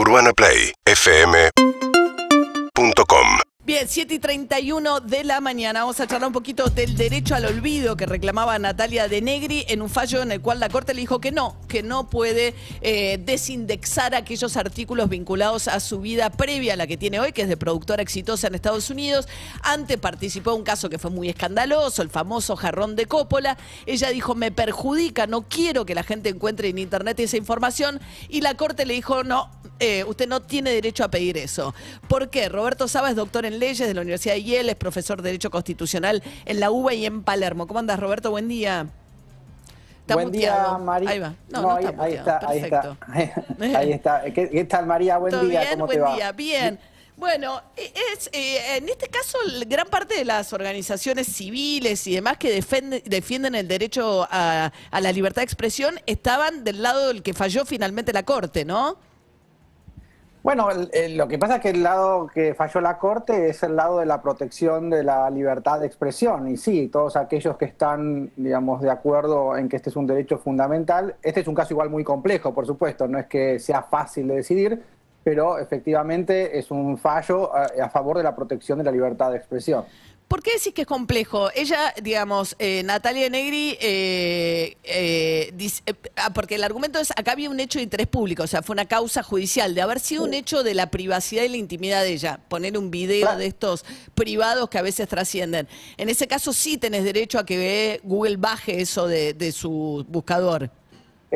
UrbanaPlayFM.com Bien, 7 y 31 de la mañana. Vamos a charlar un poquito del derecho al olvido que reclamaba Natalia de Negri en un fallo en el cual la Corte le dijo que no, que no puede eh, desindexar aquellos artículos vinculados a su vida previa a la que tiene hoy, que es de productora exitosa en Estados Unidos. Antes participó en un caso que fue muy escandaloso, el famoso jarrón de Coppola. Ella dijo, me perjudica, no quiero que la gente encuentre en Internet esa información. Y la Corte le dijo, no, eh, usted no tiene derecho a pedir eso. ¿Por qué? Roberto Saba doctor en leyes de la Universidad de Yale, es profesor de Derecho Constitucional en la UBA y en Palermo. ¿Cómo andas, Roberto? Buen día. Está Buen día, María. Ahí va. No, no, está ahí, está, ahí está, ahí está. ¿Qué, tal, María? Buen día. Bien? ¿Cómo Buen te va? día, bien. Bueno, e, es, eh, en este caso, gran parte de las organizaciones civiles y demás que defienden, defienden el derecho a, a la libertad de expresión estaban del lado del que falló finalmente la Corte, ¿no? Bueno, lo que pasa es que el lado que falló la Corte es el lado de la protección de la libertad de expresión. Y sí, todos aquellos que están, digamos, de acuerdo en que este es un derecho fundamental, este es un caso igual muy complejo, por supuesto, no es que sea fácil de decidir, pero efectivamente es un fallo a, a favor de la protección de la libertad de expresión. ¿Por qué decís que es complejo? Ella, digamos, eh, Natalia Negri, eh, eh, dice- ah, porque el argumento es, acá había un hecho de interés público, o sea, fue una causa judicial, de haber sido un hecho de la privacidad y la intimidad de ella, poner un video Claro. de estos privados que a veces trascienden. En ese caso sí tenés derecho a que Google baje eso de, de su buscador.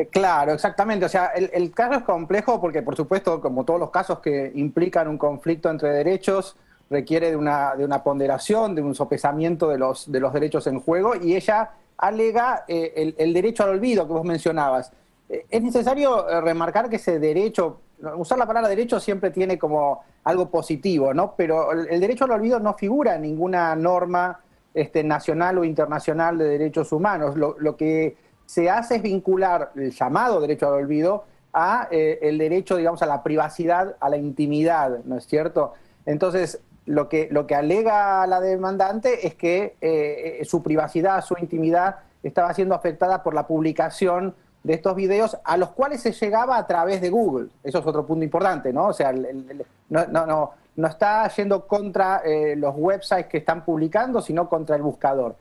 Claro, exactamente. O sea, el, el caso es complejo porque, por supuesto, como todos los casos que implican un conflicto entre derechos, requiere de una, de una ponderación, de un sopesamiento de los, de los derechos en juego, y ella alega eh, el, derecho al olvido que vos mencionabas. Eh, es necesario eh, remarcar que ese derecho, usar la palabra derecho siempre tiene como algo positivo, ¿no? Pero el, derecho al olvido no figura en ninguna norma este, nacional o internacional de derechos humanos. Lo, lo que se hace es vincular el llamado derecho al olvido a eh, el derecho, digamos, a la privacidad, a la intimidad, ¿no es cierto? Entonces, lo que, lo que alega la demandante es que eh, eh, su privacidad, su intimidad estaba siendo afectada por la publicación de estos videos a los cuales se llegaba a través de Google. Eso es otro punto importante, ¿no? O sea, no, no, no, no está yendo contra eh, los websites que están publicando, sino contra el buscador.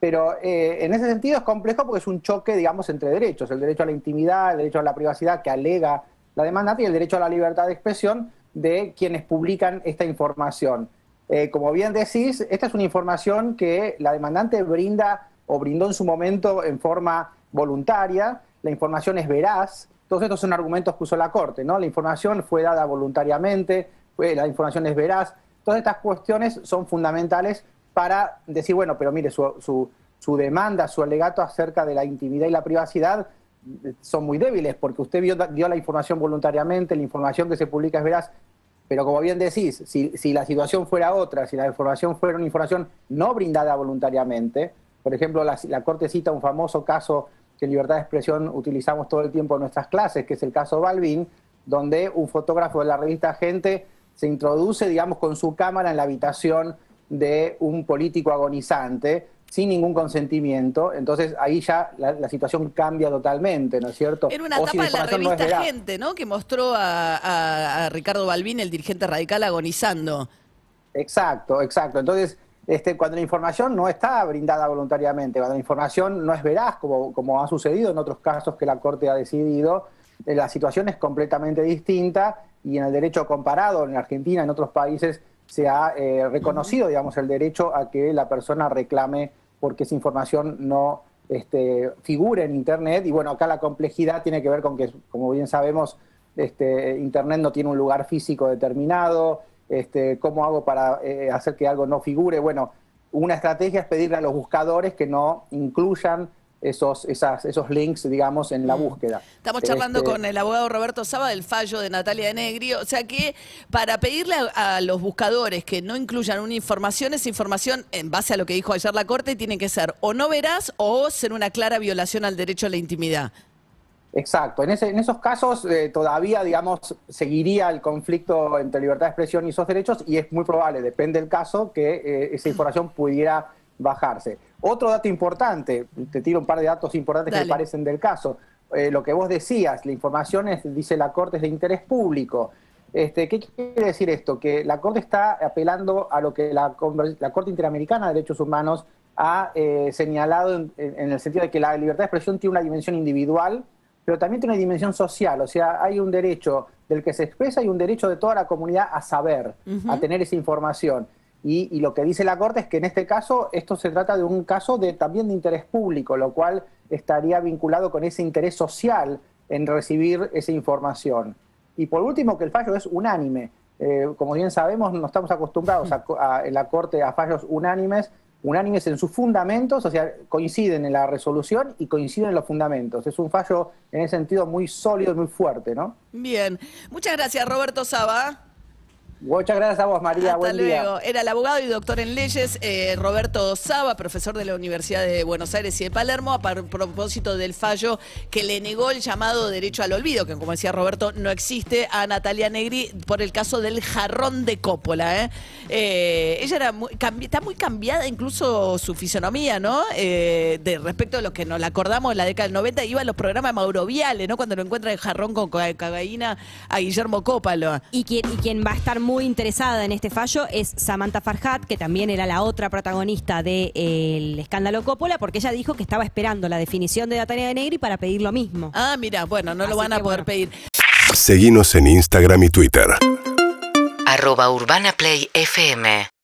Pero eh, en ese sentido es complejo porque es un choque, digamos, entre derechos. El derecho a la intimidad, el derecho a la privacidad que alega la demandante y el derecho a la libertad de expresión de quienes publican esta información. Eh, como bien decís, esta es una información que la demandante brinda o brindó en su momento en forma voluntaria. La información es veraz. Todos estos son argumentos que usó la Corte, ¿no? La información fue dada voluntariamente, la información es veraz. Todas estas cuestiones son fundamentales para decir, bueno, pero mire, su, su- su demanda, su alegato acerca de la intimidad y la privacidad son muy débiles, porque usted dio la información voluntariamente, la información que se publica es veraz, pero como bien decís, si, si la situación fuera otra, si la información fuera una información no brindada voluntariamente, por ejemplo, la, la Corte cita un famoso caso que en libertad de expresión utilizamos todo el tiempo en nuestras clases, que es el caso Balvin, donde un fotógrafo de la revista Gente se introduce, digamos, con su cámara en la habitación de un político agonizante sin ningún consentimiento, entonces ahí ya la, la situación cambia totalmente, ¿no es cierto? Era una O si tapa de la no revista. Gente, ¿no? Que mostró a, a- a Ricardo Balbín, el dirigente radical, agonizando. Exacto, exacto. Entonces, este, cuando la información no está brindada voluntariamente, cuando la información no es veraz, como, como ha sucedido en otros casos que la Corte ha decidido, eh, la situación es completamente distinta y en el derecho comparado, en Argentina, en otros países, se ha eh, reconocido, digamos, el derecho a que la persona reclame porque esa información no este, figure en Internet. Y bueno, acá la complejidad tiene que ver con que, como bien sabemos, este, Internet no tiene un lugar físico determinado, este, cómo hago para eh, hacer que algo no figure. Bueno, una estrategia es pedirle a los buscadores que no incluyan esos, esas, esos links, digamos, en la búsqueda. Mm. Estamos charlando Este, con el abogado Roberto Saba del fallo de Natalia de Negri. O sea que para pedirle a, a los buscadores que no incluyan una información, esa información, en base a lo que dijo ayer la Corte, tiene que ser o no veraz o ser una clara violación al derecho a la intimidad. Exacto. En, ese- en esos casos eh, todavía, digamos, seguiría el conflicto entre libertad de expresión y esos derechos y es muy probable, depende del caso, que eh, esa información pudiera bajarse. Otro dato importante, te tiro un par de datos importantes que me parecen del caso. Eh, lo que vos decías, la información es, dice la Corte, es de interés público. Este, ¿Qué quiere decir esto? Que la Corte está apelando a lo que la, Corte Interamericana de Derechos Humanos ha eh, señalado en, el sentido de que la libertad de expresión tiene una dimensión individual, pero también tiene una dimensión social. O sea, hay un derecho del que se expresa y un derecho de toda la comunidad a saber, a tener esa información. Y, lo que dice la Corte es que en este caso esto se trata de un caso de, también de interés público, lo cual estaría vinculado con ese interés social en recibir esa información. Y por último, que el fallo es unánime. Eh, como bien sabemos, no estamos acostumbrados en la Corte a fallos unánimes, unánimes en sus fundamentos, o sea, coinciden en la resolución y coinciden en los fundamentos. Es un fallo en ese sentido muy sólido y muy fuerte, ¿no? Bien. Muchas gracias, Roberto Saba. Muchas gracias a vos, María. Hasta luego. Era el abogado y doctor en leyes eh, Roberto Saba, profesor de la Universidad de Buenos Aires y de Palermo, a propósito del fallo que le negó el llamado derecho al olvido, que como decía Roberto, no existe, a Natalia Negri por el caso del jarrón de Coppola. ¿eh? Eh, ella era está muy cambiada, incluso su fisonomía, ¿no? de respecto a lo que nos la acordamos en la década del 90, iba a los programas Mauroviales, ¿no? Cuando lo encuentra el jarrón con cocaína a Guillermo Coppola. Y quien, y quien va a estar muy interesada en este fallo es Samantha Farhat, que también era la otra protagonista del escándalo Coppola, porque ella dijo que estaba esperando la definición de Natalia de Negri para pedir lo mismo. Ah, mira, bueno, no lo van a poder pedir. Seguimos en Instagram y Twitter. Arroba Urbana Play FM